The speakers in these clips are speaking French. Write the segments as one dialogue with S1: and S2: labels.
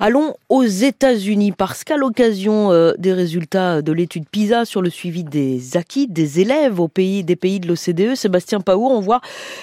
S1: Allons aux États-Unis parce qu'à l'occasion euh, des résultats de l'étude PISA sur le suivi des acquis des élèves au pays des pays de l'OCDE, Sébastien Paour, on voit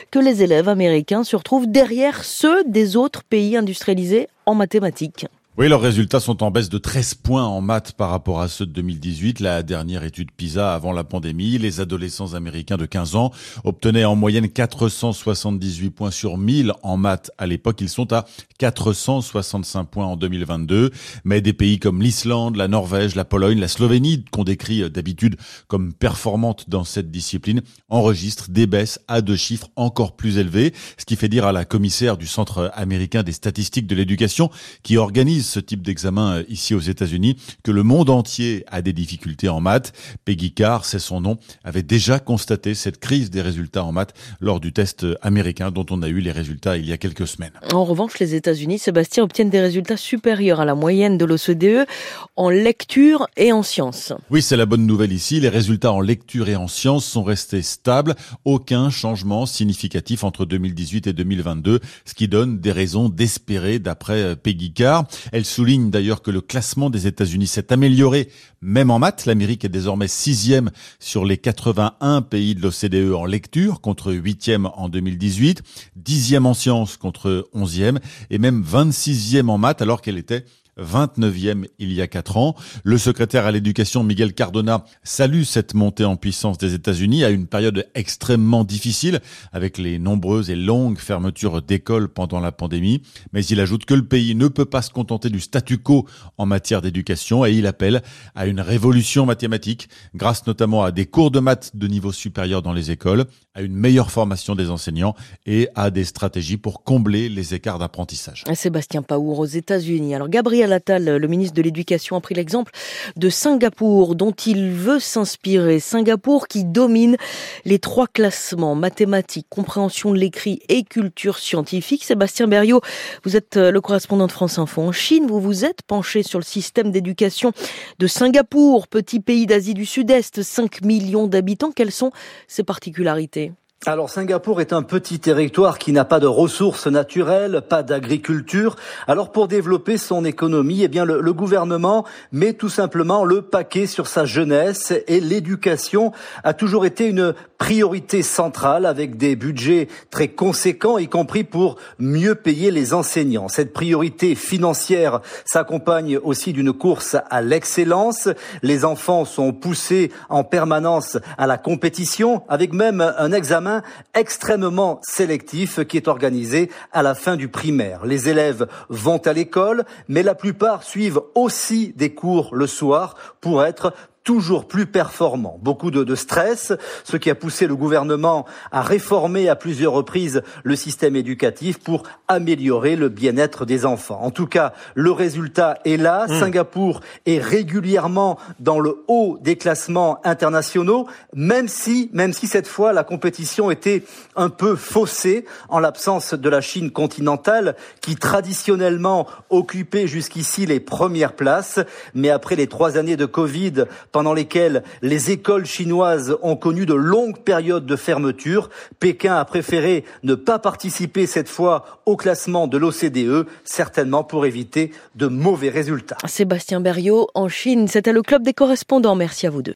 S1: que les élèves américains se retrouvent derrière ceux des autres pays industrialisés en mathématiques.
S2: Oui, leurs résultats sont en baisse de 13 points en maths par rapport à ceux de 2018, la dernière étude PISA avant la pandémie. Les adolescents américains de 15 ans obtenaient en moyenne 478 points sur 1000 en maths à l'époque. Ils sont à 465 points en 2022. Mais des pays comme l'Islande, la Norvège, la Pologne, la Slovénie, qu'on décrit d'habitude comme performantes dans cette discipline, enregistrent des baisses à deux chiffres encore plus élevés. Ce qui fait dire à la commissaire du Centre américain des statistiques de l'éducation qui organise ce type d'examen euh, ici aux États-Unis que le monde entier a des difficultés en maths. Peggy Carr, c'est son nom, avait déjà constaté cette crise des résultats en maths lors du test américain dont on a eu les résultats il y a quelques semaines.
S1: En revanche, les États-Unis, Sébastien, obtiennent des résultats supérieurs à la moyenne de l'OCDE en lecture et en sciences.
S2: Oui, c'est la bonne nouvelle ici. Les résultats en lecture et en sciences sont restés stables. Aucun changement significatif entre 2018 et 2022, ce qui donne des raisons d'espérer d'après Peggy Carr. Elle souligne d'ailleurs que le classement des États-Unis s'est amélioré, même en maths. L'Amérique est désormais sixième sur les 81 pays de l'OCDE en lecture, contre huitième en 2018, dixième en sciences contre onzième, et même 26e en maths alors qu'elle était 29e il y a quatre ans. Le secrétaire à l'éducation Miguel Cardona salue cette montée en puissance des États-Unis à une période extrêmement difficile avec les nombreuses et longues fermetures d'écoles pendant la pandémie. Mais il ajoute que le pays ne peut pas se contenter du statu quo en matière d'éducation et il appelle à une révolution mathématique grâce notamment à des cours de maths de niveau supérieur dans les écoles, à une meilleure formation des enseignants et à des stratégies pour combler les écarts d'apprentissage.
S1: Sébastien Paour aux États-Unis. Alors Gabriel Le ministre de l'Éducation, a pris l'exemple de Singapour dont il veut s'inspirer. Singapour qui domine les trois classements mathématiques, compréhension de l'écrit et culture scientifique. Sébastien Berriot, vous êtes euh, le correspondant de France Info en Chine. Vous vous êtes penché sur le système d'éducation de Singapour, petit pays d'Asie du Sud-Est, 5 millions d'habitants. Quelles sont ses particularités?
S3: Alors Singapour est un petit territoire qui n'a pas de ressources naturelles, pas d'agriculture. Alors pour développer son économie, eh bien le, le, gouvernement met tout simplement le paquet sur sa jeunesse et l'éducation a toujours été une priorité centrale avec des budgets très conséquents, y compris pour mieux payer les enseignants. Cette priorité financière s'accompagne aussi d'une course à l'excellence. Les enfants sont poussés en permanence à la compétition avec même un examen extrêmement sélectif qui est organisé à la fin du primaire. Les élèves vont à l'école, mais la plupart suivent aussi des cours le soir pour être toujours plus performant. Beaucoup de, de, stress, ce qui a poussé le gouvernement à réformer à plusieurs reprises le système éducatif pour améliorer le bien-être des enfants. En tout cas, le résultat est là. Mmh. Singapour est régulièrement dans le haut des classements internationaux, même si, même si cette fois la compétition était un peu faussée en l'absence de la Chine continentale qui traditionnellement occupait jusqu'ici les premières places. Mais après les trois années de Covid, pendant lesquelles les écoles chinoises ont connu de longues périodes de fermeture. Pékin a préféré ne pas participer cette fois au classement de l'OCDE, certainement pour éviter de mauvais résultats.
S1: Sébastien Berriot en Chine, c'était le club des correspondants. Merci à vous deux.